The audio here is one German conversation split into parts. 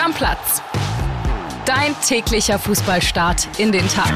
Stammplatz. Dein täglicher Fußballstart in den Tag.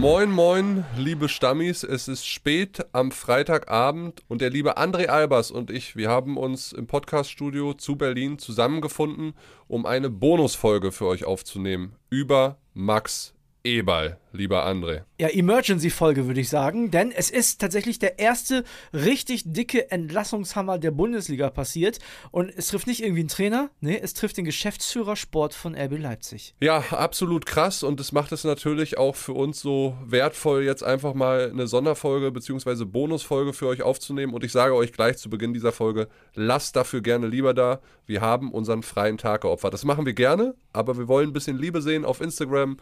Moin, moin, liebe Stammis. Es ist spät am Freitagabend und der liebe André Albers und ich, wir haben uns im Podcaststudio zu Berlin zusammengefunden, um eine Bonusfolge für euch aufzunehmen über Max Eberl, lieber André. Ja, Emergency-Folge würde ich sagen, denn es ist tatsächlich der erste richtig dicke Entlassungshammer der Bundesliga passiert und es trifft nicht irgendwie einen Trainer, nee, es trifft den Geschäftsführer Sport von RB Leipzig. Ja, absolut krass und es macht es natürlich auch für uns so wertvoll, jetzt einfach mal eine Sonderfolge bzw. Bonusfolge für euch aufzunehmen und ich sage euch gleich zu Beginn dieser Folge, lasst dafür gerne lieber da, wir haben unseren freien Tag geopfert. Das machen wir gerne, aber wir wollen ein bisschen Liebe sehen auf Instagram,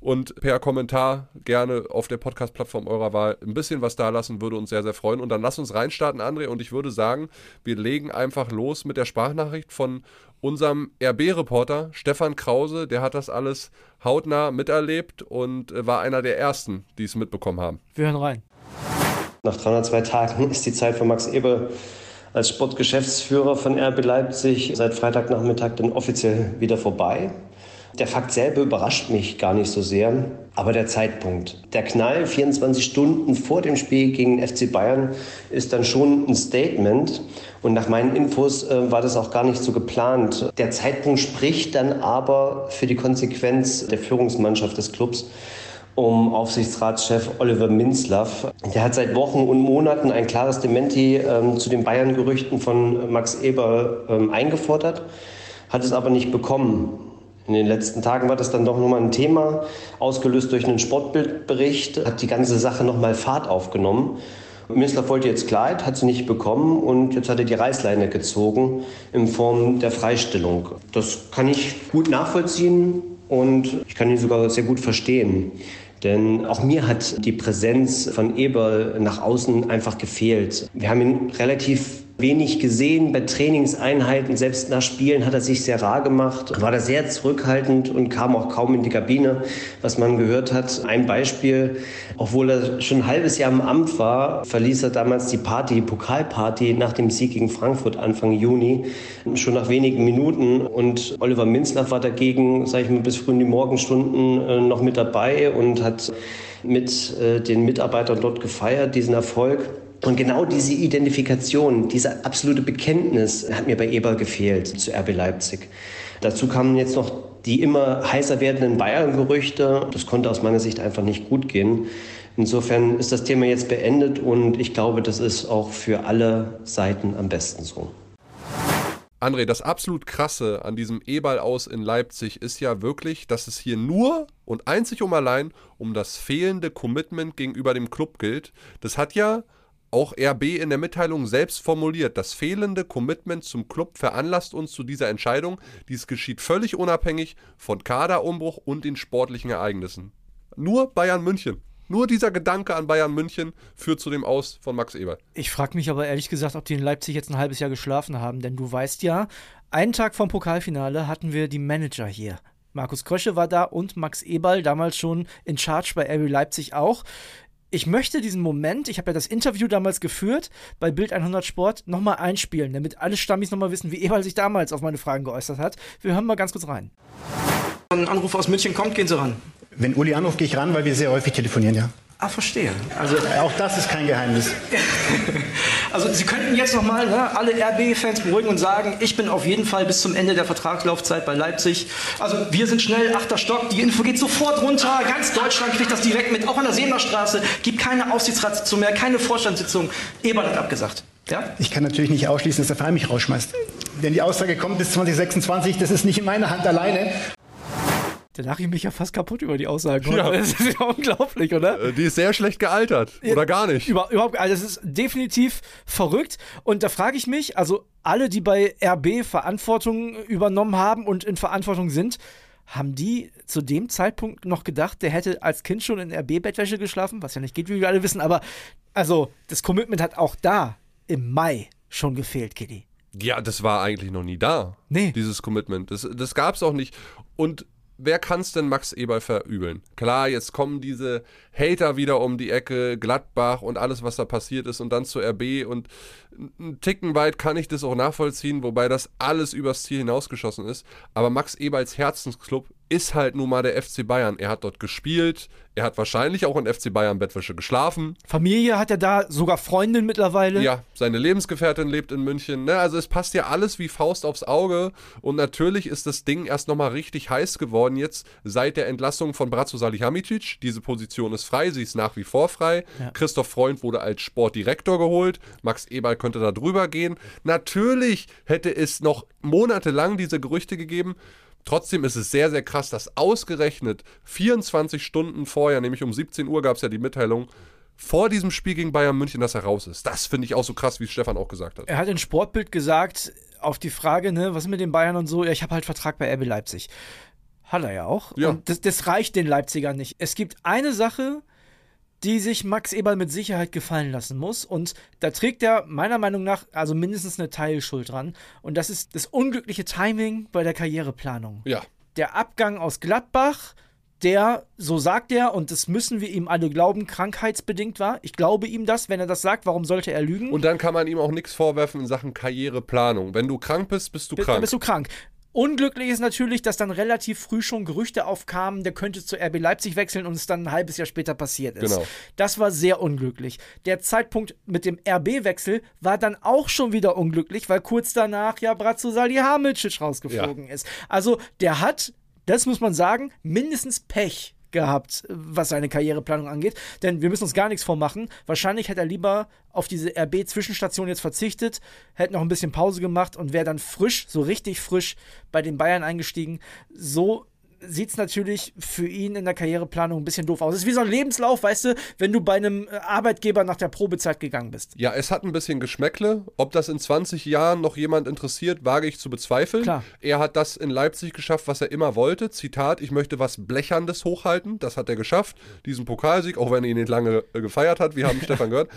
und per Kommentar gerne auf der Podcast-Plattform eurer Wahl ein bisschen was da lassen, würde uns sehr, sehr freuen. Und dann lass uns reinstarten, André. Und ich würde sagen, wir legen einfach los mit der Sprachnachricht von unserem RB-Reporter Stefan Krause. Der hat das alles hautnah miterlebt und war einer der ersten, die es mitbekommen haben. Wir hören rein. Nach 302 Tagen ist die Zeit von Max Eber als Sportgeschäftsführer von RB Leipzig seit Freitagnachmittag dann offiziell wieder vorbei. Der Fakt selber überrascht mich gar nicht so sehr, aber der Zeitpunkt. Der Knall 24 Stunden vor dem Spiel gegen FC Bayern ist dann schon ein Statement. Und nach meinen Infos äh, war das auch gar nicht so geplant. Der Zeitpunkt spricht dann aber für die Konsequenz der Führungsmannschaft des Clubs um Aufsichtsratschef Oliver Minzlaff. Der hat seit Wochen und Monaten ein klares Dementi ähm, zu den Bayern-Gerüchten von Max Eber ähm, eingefordert, hat es aber nicht bekommen. In den letzten Tagen war das dann doch nochmal ein Thema, ausgelöst durch einen Sportbildbericht, hat die ganze Sache nochmal Fahrt aufgenommen. Mislav wollte jetzt Kleid, hat sie nicht bekommen und jetzt hat er die Reißleine gezogen in Form der Freistellung. Das kann ich gut nachvollziehen und ich kann ihn sogar sehr gut verstehen. Denn auch mir hat die Präsenz von Eberl nach außen einfach gefehlt. Wir haben ihn relativ wenig gesehen bei Trainingseinheiten. Selbst nach Spielen hat er sich sehr rar gemacht, war da sehr zurückhaltend und kam auch kaum in die Kabine, was man gehört hat. Ein Beispiel, obwohl er schon ein halbes Jahr im Amt war, verließ er damals die Party, die Pokalparty nach dem Sieg gegen Frankfurt Anfang Juni, schon nach wenigen Minuten. Und Oliver Minzlaff war dagegen, sage ich mal, bis früh in die Morgenstunden äh, noch mit dabei und hat mit äh, den Mitarbeitern dort gefeiert, diesen Erfolg. Und genau diese Identifikation, dieser absolute Bekenntnis hat mir bei Eber gefehlt zu RB Leipzig. Dazu kamen jetzt noch die immer heißer werdenden Bayern-Gerüchte. Das konnte aus meiner Sicht einfach nicht gut gehen. Insofern ist das Thema jetzt beendet und ich glaube, das ist auch für alle Seiten am besten so. André, das absolut krasse an diesem E-Ball aus in Leipzig ist ja wirklich, dass es hier nur und einzig um allein um das fehlende Commitment gegenüber dem Club gilt. Das hat ja auch RB in der Mitteilung selbst formuliert, das fehlende Commitment zum Club veranlasst uns zu dieser Entscheidung. Dies geschieht völlig unabhängig von Kaderumbruch und den sportlichen Ereignissen. Nur Bayern München. Nur dieser Gedanke an Bayern München führt zu dem Aus von Max Eber. Ich frage mich aber ehrlich gesagt, ob die in Leipzig jetzt ein halbes Jahr geschlafen haben, denn du weißt ja, einen Tag vom Pokalfinale hatten wir die Manager hier. Markus Krösche war da und Max Eberl, damals schon in Charge bei RB Leipzig auch ich möchte diesen Moment, ich habe ja das Interview damals geführt bei Bild 100 Sport, nochmal einspielen, damit alle Stammis nochmal wissen, wie Ewald sich damals auf meine Fragen geäußert hat. Wir hören mal ganz kurz rein. Ein Anruf aus München kommt, gehen Sie ran. Wenn Uli anruft, gehe ich ran, weil wir sehr häufig telefonieren, ja. Ah, verstehe. Also auch das ist kein Geheimnis. also Sie könnten jetzt nochmal ne, alle RB-Fans beruhigen und sagen, ich bin auf jeden Fall bis zum Ende der Vertragslaufzeit bei Leipzig. Also wir sind schnell, achter Stock, die Info geht sofort runter, ganz Deutschland kriegt das direkt mit, auch an der Seenerstraße, gibt keine Aufsichtsratssitzung mehr, keine Vorstandssitzung. Eberl hat abgesagt. Ja? Ich kann natürlich nicht ausschließen, dass der Verein mich rausschmeißt. Wenn die Aussage kommt bis 2026, das ist nicht in meiner Hand alleine. Da lache ich mich ja fast kaputt über die Aussagen. Ja. Das ist ja unglaublich, oder? Äh, die ist sehr schlecht gealtert. Oder gar nicht. Über, überhaupt, also das ist definitiv verrückt. Und da frage ich mich, also alle, die bei RB Verantwortung übernommen haben und in Verantwortung sind, haben die zu dem Zeitpunkt noch gedacht, der hätte als Kind schon in RB-Bettwäsche geschlafen? Was ja nicht geht, wie wir alle wissen. Aber also, das Commitment hat auch da im Mai schon gefehlt, Kitty. Ja, das war eigentlich noch nie da. Nee. Dieses Commitment. Das, das gab es auch nicht. Und wer kann es denn Max Eberl verübeln? Klar, jetzt kommen diese Hater wieder um die Ecke, Gladbach und alles, was da passiert ist und dann zur RB und einen Ticken weit kann ich das auch nachvollziehen, wobei das alles übers Ziel hinausgeschossen ist. Aber Max Eberls Herzensclub ist halt nun mal der FC Bayern. Er hat dort gespielt, er hat wahrscheinlich auch in FC Bayern Bettwäsche geschlafen. Familie hat er da, sogar Freundin mittlerweile. Ja, seine Lebensgefährtin lebt in München. Ne? Also es passt ja alles wie Faust aufs Auge. Und natürlich ist das Ding erst nochmal richtig heiß geworden jetzt seit der Entlassung von Bratzo Salihamidzic. Diese Position ist frei, sie ist nach wie vor frei. Ja. Christoph Freund wurde als Sportdirektor geholt. Max Eberl könnte da drüber gehen. Natürlich hätte es noch monatelang diese Gerüchte gegeben, Trotzdem ist es sehr, sehr krass, dass ausgerechnet 24 Stunden vorher, nämlich um 17 Uhr gab es ja die Mitteilung, vor diesem Spiel gegen Bayern München, dass er raus ist. Das finde ich auch so krass, wie Stefan auch gesagt hat. Er hat in Sportbild gesagt, auf die Frage, ne, was ist mit den Bayern und so, ja, ich habe halt Vertrag bei RB Leipzig. Hat er ja auch. Ja. Und das, das reicht den Leipzigern nicht. Es gibt eine Sache, die sich Max Eberl mit Sicherheit gefallen lassen muss. Und da trägt er meiner Meinung nach also mindestens eine Teilschuld dran. Und das ist das unglückliche Timing bei der Karriereplanung. Ja. Der Abgang aus Gladbach, der, so sagt er, und das müssen wir ihm alle glauben, krankheitsbedingt war. Ich glaube ihm das, wenn er das sagt, warum sollte er lügen? Und dann kann man ihm auch nichts vorwerfen in Sachen Karriereplanung. Wenn du krank bist, bist du krank. Dann bist du krank. Unglücklich ist natürlich, dass dann relativ früh schon Gerüchte aufkamen, der könnte zu RB Leipzig wechseln und es dann ein halbes Jahr später passiert ist. Genau. Das war sehr unglücklich. Der Zeitpunkt mit dem RB-Wechsel war dann auch schon wieder unglücklich, weil kurz danach ja Bratzo Salihamidzic rausgeflogen ja. ist. Also der hat, das muss man sagen, mindestens Pech gehabt, was seine Karriereplanung angeht. Denn wir müssen uns gar nichts vormachen. Wahrscheinlich hätte er lieber auf diese RB-Zwischenstation jetzt verzichtet, hätte noch ein bisschen Pause gemacht und wäre dann frisch, so richtig frisch bei den Bayern eingestiegen. So sieht es natürlich für ihn in der Karriereplanung ein bisschen doof aus. Es ist wie so ein Lebenslauf, weißt du, wenn du bei einem äh, Arbeitgeber nach der Probezeit gegangen bist. Ja, es hat ein bisschen Geschmäckle. Ob das in 20 Jahren noch jemand interessiert, wage ich zu bezweifeln. Klar. Er hat das in Leipzig geschafft, was er immer wollte. Zitat, ich möchte was Blecherndes hochhalten. Das hat er geschafft. Diesen Pokalsieg, auch wenn er ihn nicht lange äh, gefeiert hat. Wir haben Stefan gehört.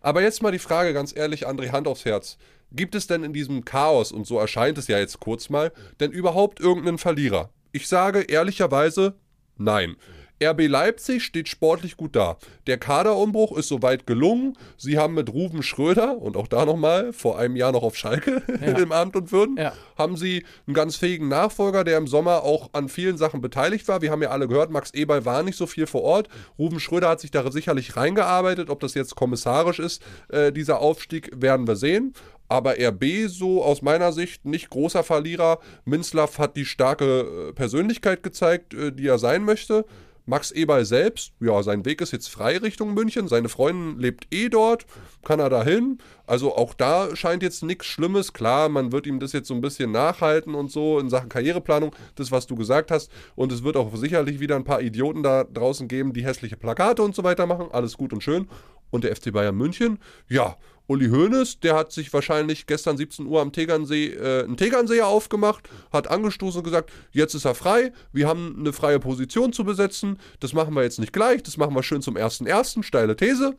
Aber jetzt mal die Frage, ganz ehrlich, André, Hand aufs Herz. Gibt es denn in diesem Chaos, und so erscheint es ja jetzt kurz mal, denn überhaupt irgendeinen Verlierer? Ich sage ehrlicherweise nein. RB Leipzig steht sportlich gut da. Der Kaderumbruch ist soweit gelungen. Sie haben mit Ruben Schröder und auch da nochmal, vor einem Jahr noch auf Schalke ja. im Amt und Würden, ja. haben sie einen ganz fähigen Nachfolger, der im Sommer auch an vielen Sachen beteiligt war. Wir haben ja alle gehört, Max Eberl war nicht so viel vor Ort. Ruben Schröder hat sich da sicherlich reingearbeitet. Ob das jetzt kommissarisch ist, äh, dieser Aufstieg, werden wir sehen. Aber RB so aus meiner Sicht nicht großer Verlierer. Minzlaff hat die starke äh, Persönlichkeit gezeigt, äh, die er sein möchte. Max Eberl selbst, ja, sein Weg ist jetzt frei Richtung München. Seine Freundin lebt eh dort, kann er dahin. Also auch da scheint jetzt nichts Schlimmes. Klar, man wird ihm das jetzt so ein bisschen nachhalten und so in Sachen Karriereplanung, das, was du gesagt hast. Und es wird auch sicherlich wieder ein paar Idioten da draußen geben, die hässliche Plakate und so weiter machen. Alles gut und schön. Und der FC Bayern München, ja, Uli Hoeneß, der hat sich wahrscheinlich gestern 17 Uhr am Tegernsee äh, einen Tegernseher aufgemacht, hat angestoßen und gesagt, jetzt ist er frei, wir haben eine freie Position zu besetzen, das machen wir jetzt nicht gleich, das machen wir schön zum ersten ersten, steile These.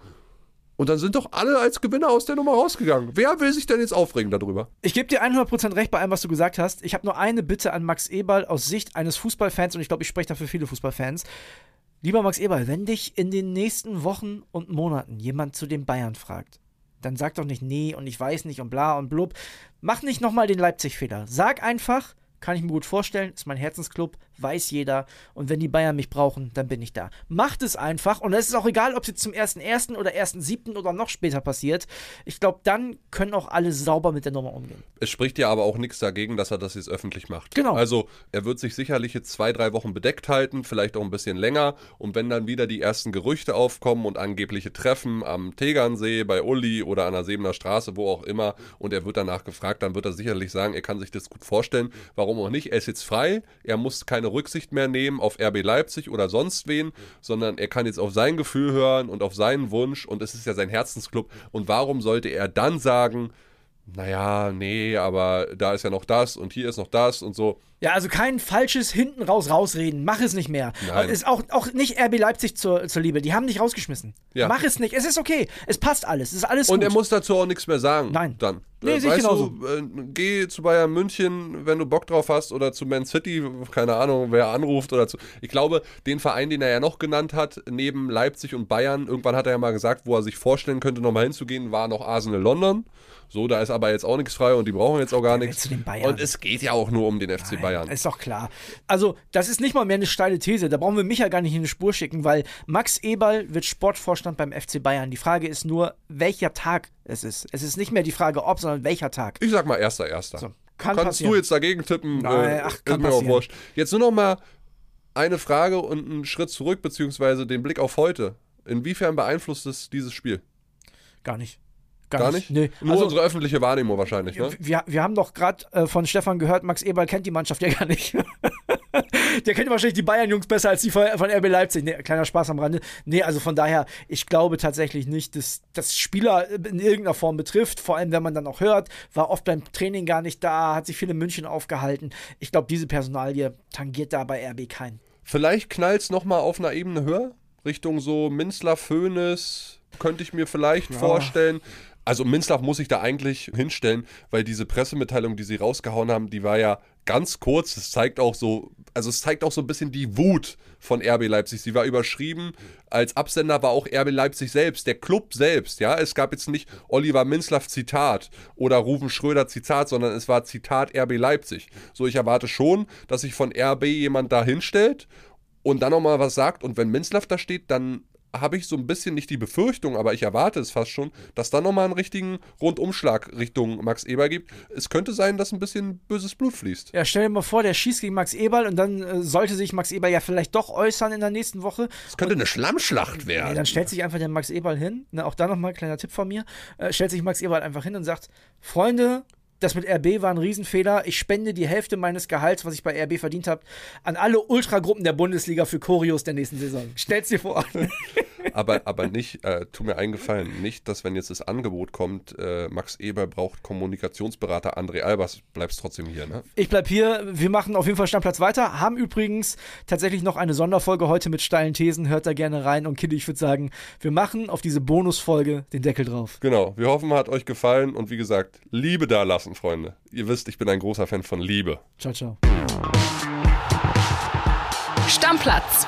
Und dann sind doch alle als Gewinner aus der Nummer rausgegangen. Wer will sich denn jetzt aufregen darüber? Ich gebe dir 100% recht bei allem, was du gesagt hast. Ich habe nur eine Bitte an Max Eberl aus Sicht eines Fußballfans und ich glaube, ich spreche dafür viele Fußballfans. Lieber Max Eberl, wenn dich in den nächsten Wochen und Monaten jemand zu den Bayern fragt, dann sag doch nicht nee und ich weiß nicht und bla und blub. Mach nicht nochmal den Leipzig-Fehler. Sag einfach, kann ich mir gut vorstellen, ist mein Herzensclub, weiß jeder. Und wenn die Bayern mich brauchen, dann bin ich da. Macht es einfach. Und es ist auch egal, ob es jetzt zum 1.1. oder 1.7. oder noch später passiert. Ich glaube, dann können auch alle sauber mit der Nummer umgehen. Es spricht ja aber auch nichts dagegen, dass er das jetzt öffentlich macht. Genau. Also, er wird sich sicherlich jetzt zwei, drei Wochen bedeckt halten, vielleicht auch ein bisschen länger. Und wenn dann wieder die ersten Gerüchte aufkommen und angebliche Treffen am Tegernsee, bei Uli oder an der Sebener Straße, wo auch immer, und er wird danach gefragt, dann wird er sicherlich sagen, er kann sich das gut vorstellen. Warum auch nicht? Er ist jetzt frei. Er muss keine keine Rücksicht mehr nehmen auf RB Leipzig oder sonst wen, sondern er kann jetzt auf sein Gefühl hören und auf seinen Wunsch und es ist ja sein Herzensclub. Und warum sollte er dann sagen, naja, nee, aber da ist ja noch das und hier ist noch das und so. Ja, also kein falsches hinten raus rausreden. Mach es nicht mehr. Nein. Ist auch, auch nicht RB Leipzig zur, zur Liebe. Die haben dich rausgeschmissen. Ja. Mach es nicht. Es ist okay. Es passt alles. Es ist alles Und gut. er muss dazu auch nichts mehr sagen. Nein. Dann. Nee, Äh, sehe ich weißt genauso. du, äh, geh zu Bayern München, wenn du Bock drauf hast, oder zu Man City, keine Ahnung, wer anruft oder zu. Ich glaube, den Verein, den er ja noch genannt hat, neben Leipzig und Bayern, irgendwann hat er ja mal gesagt, wo er sich vorstellen könnte, nochmal hinzugehen, war noch Arsenal London. So, da ist aber jetzt auch nichts frei und die brauchen jetzt auch gar nichts. Und es geht ja auch nur um den FC Bayern. Ist doch klar. Also, das ist nicht mal mehr eine steile These. Da brauchen wir mich ja gar nicht in eine Spur schicken, weil Max Eberl wird Sportvorstand beim FC Bayern. Die Frage ist nur, welcher Tag es ist. Es ist nicht mehr die Frage, ob, sondern welcher Tag. Ich sag mal erster, erster. kann Kannst passieren. du jetzt dagegen tippen? Nein, äh, ach, ist kann mir auch wurscht. Jetzt nur noch mal eine Frage und einen Schritt zurück, beziehungsweise den Blick auf heute. Inwiefern beeinflusst es dieses Spiel? Gar nicht. Gar nicht? Nee. Nur Also, unsere öffentliche Wahrnehmung wahrscheinlich, ne? wir, wir haben doch gerade äh, von Stefan gehört, Max Eberl kennt die Mannschaft ja gar nicht. Der kennt wahrscheinlich die Bayern-Jungs besser als die von, von RB Leipzig. Nee, kleiner Spaß am Rande. Nee, also von daher, ich glaube tatsächlich nicht, dass das Spieler in irgendeiner Form betrifft. Vor allem, wenn man dann auch hört, war oft beim Training gar nicht da, hat sich viel in München aufgehalten. Ich glaube, diese Personalie tangiert da bei RB keinen. Vielleicht knallt es nochmal auf einer Ebene höher, Richtung so Minzler, Föhnes, könnte ich mir vielleicht vorstellen. Also Minzlaff muss ich da eigentlich hinstellen, weil diese Pressemitteilung, die sie rausgehauen haben, die war ja ganz kurz. Das zeigt auch so, also es zeigt auch so ein bisschen die Wut von RB Leipzig. Sie war überschrieben, als Absender war auch RB Leipzig selbst, der Club selbst, ja. Es gab jetzt nicht Oliver Minzlaff Zitat oder Rufen Schröder Zitat, sondern es war Zitat RB Leipzig. So, ich erwarte schon, dass sich von RB jemand da hinstellt und dann nochmal was sagt. Und wenn Minzlaff da steht, dann habe ich so ein bisschen nicht die Befürchtung, aber ich erwarte es fast schon, dass da nochmal einen richtigen Rundumschlag Richtung Max Eber gibt. Es könnte sein, dass ein bisschen böses Blut fließt. Ja, stell dir mal vor, der schießt gegen Max Eberl und dann äh, sollte sich Max Eberl ja vielleicht doch äußern in der nächsten Woche. Es könnte eine Schlammschlacht Nee, werden. dann stellt sich einfach der Max Eberl hin. Ne, auch da nochmal ein kleiner Tipp von mir. Äh, stellt sich Max Eberl einfach hin und sagt: Freunde, das mit RB war ein Riesenfehler. Ich spende die Hälfte meines Gehalts, was ich bei RB verdient habe, an alle Ultragruppen der Bundesliga für Choreos der nächsten Saison. Stell's dir vor. aber, aber nicht, äh, tu mir eingefallen, nicht, dass wenn jetzt das Angebot kommt, äh, Max Eber braucht Kommunikationsberater André Albers, bleibst trotzdem hier, ne? Ich bleib hier. Wir machen auf jeden Fall Stammplatz weiter. Haben übrigens tatsächlich noch eine Sonderfolge heute mit steilen Thesen. Hört da gerne rein. Und Kitty, ich würde sagen, wir machen auf diese Bonusfolge den Deckel drauf. Genau, wir hoffen, hat euch gefallen und wie gesagt, Liebe da lassen, Freunde. Ihr wisst, ich bin ein großer Fan von Liebe. Ciao, ciao. Stammplatz.